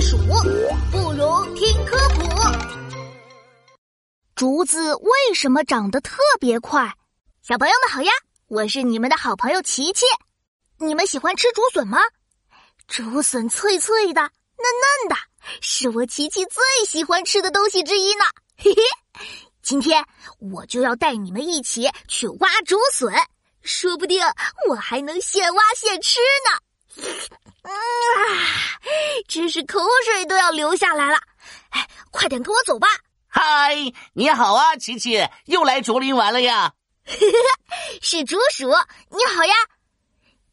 鼠，不如听科普。竹子为什么长得特别快？小朋友们好呀，我是你们的好朋友琪琪。你们喜欢吃竹笋吗？竹笋脆脆的、嫩嫩的，是我琪琪最喜欢吃的东西之一呢。嘿嘿，今天我就要带你们一起去挖竹笋，说不定我还能现挖现吃呢。嗯啊，真是口水都要流下来了。哎，快点跟我走吧。嗨，你好啊，琪琪，又来竹林玩了呀？是竹鼠，你好呀，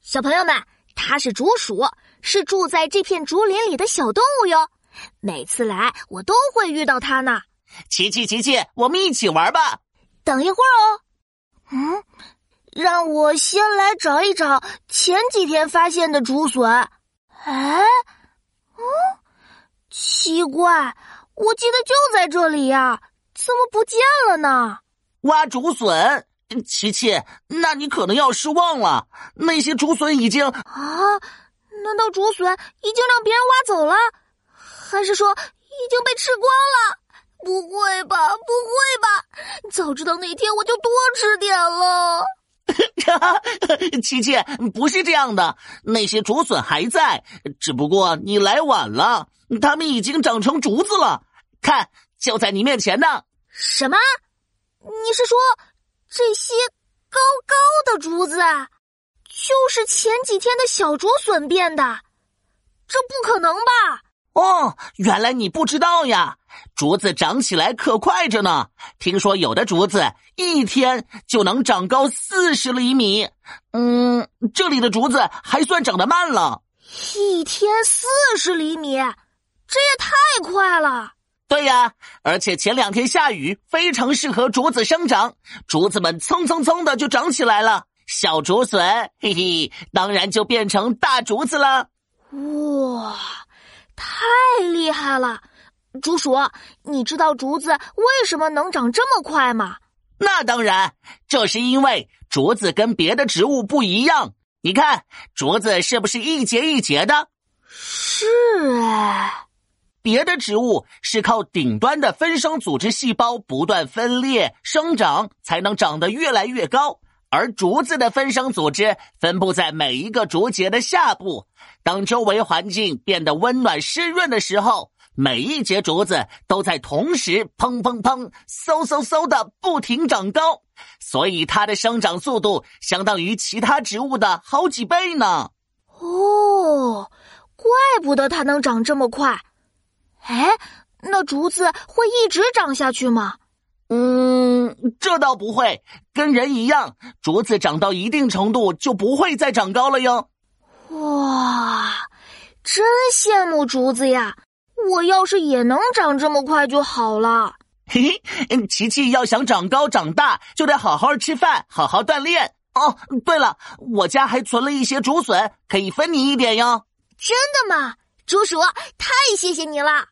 小朋友们，它是竹鼠，是住在这片竹林里的小动物哟。每次来，我都会遇到它呢。琪琪，琪琪，我们一起玩吧。等一会儿哦。嗯，让我先来找一找前几天发现的竹笋。哎，嗯，奇怪。我记得就在这里呀，怎么不见了呢？挖竹笋，琪琪，那你可能要失望了。那些竹笋已经……啊？难道竹笋已经让别人挖走了？还是说已经被吃光了？不会吧，不会吧！早知道那天我就多吃点了。哈哈琪琪，不是这样的，那些竹笋还在，只不过你来晚了。它们已经长成竹子了，看，就在你面前呢。什么？你是说这些高高的竹子，就是前几天的小竹笋变的？这不可能吧？哦，原来你不知道呀！竹子长起来可快着呢，听说有的竹子一天就能长高四十厘米。嗯，这里的竹子还算长得慢了，一天四十厘米。这也太快了！对呀，而且前两天下雨，非常适合竹子生长，竹子们蹭蹭蹭的就长起来了。小竹笋，嘿嘿，当然就变成大竹子了。哇，太厉害了！竹鼠，你知道竹子为什么能长这么快吗？那当然，这是因为竹子跟别的植物不一样。你看，竹子是不是一节一节的？是哎。别的植物是靠顶端的分生组织细胞不断分裂生长，才能长得越来越高。而竹子的分生组织分布在每一个竹节的下部。当周围环境变得温暖湿润的时候，每一节竹子都在同时砰砰砰、嗖嗖嗖的不停长高，所以它的生长速度相当于其他植物的好几倍呢。哦，怪不得它能长这么快。哎，那竹子会一直长下去吗？嗯，这倒不会，跟人一样，竹子长到一定程度就不会再长高了哟。哇，真羡慕竹子呀！我要是也能长这么快就好了。嘿嘿，琪琪要想长高长大，就得好好吃饭，好好锻炼。哦，对了，我家还存了一些竹笋，可以分你一点哟。真的吗？竹鼠，太谢谢你了。